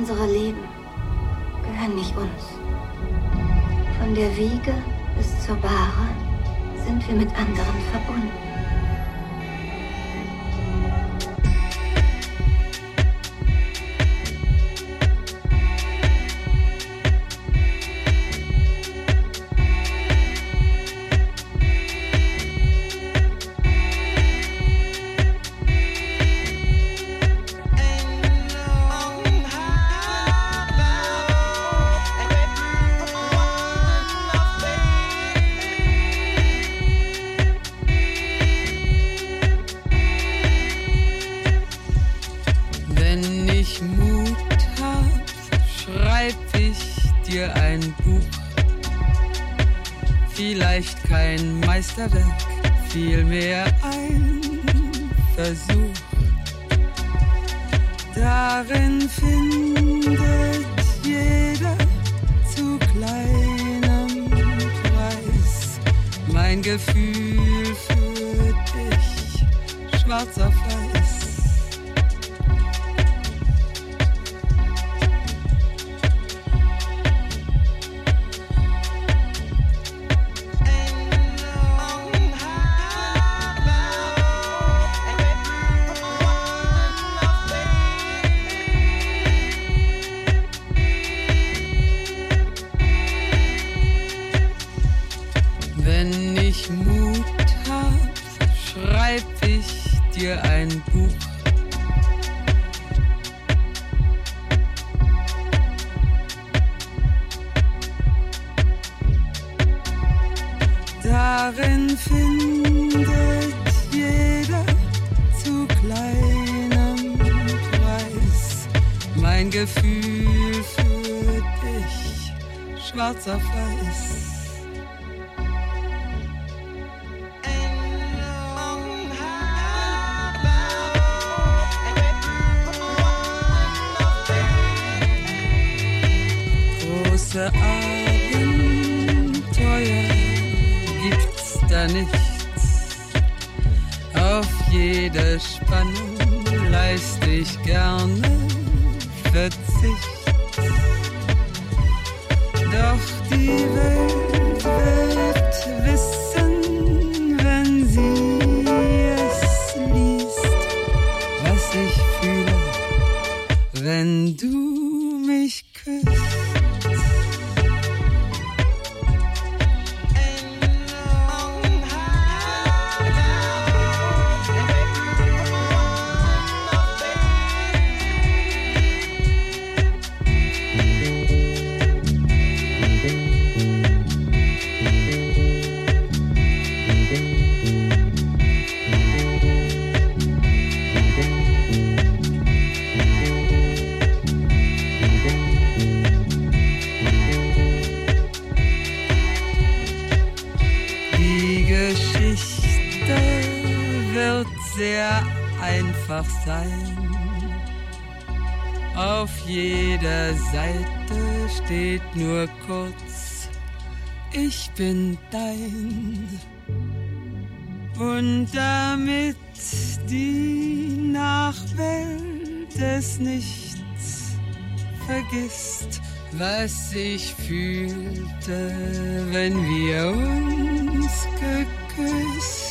Unsere Leben gehören nicht uns. Von der Wiege bis zur Bahre sind wir mit anderen verbunden. Bin dein. Und damit die Nachwelt es nicht vergisst, was ich fühlte, wenn wir uns geküsst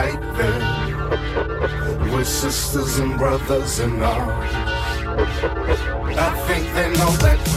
like. We're sisters and brothers and all. I think they know that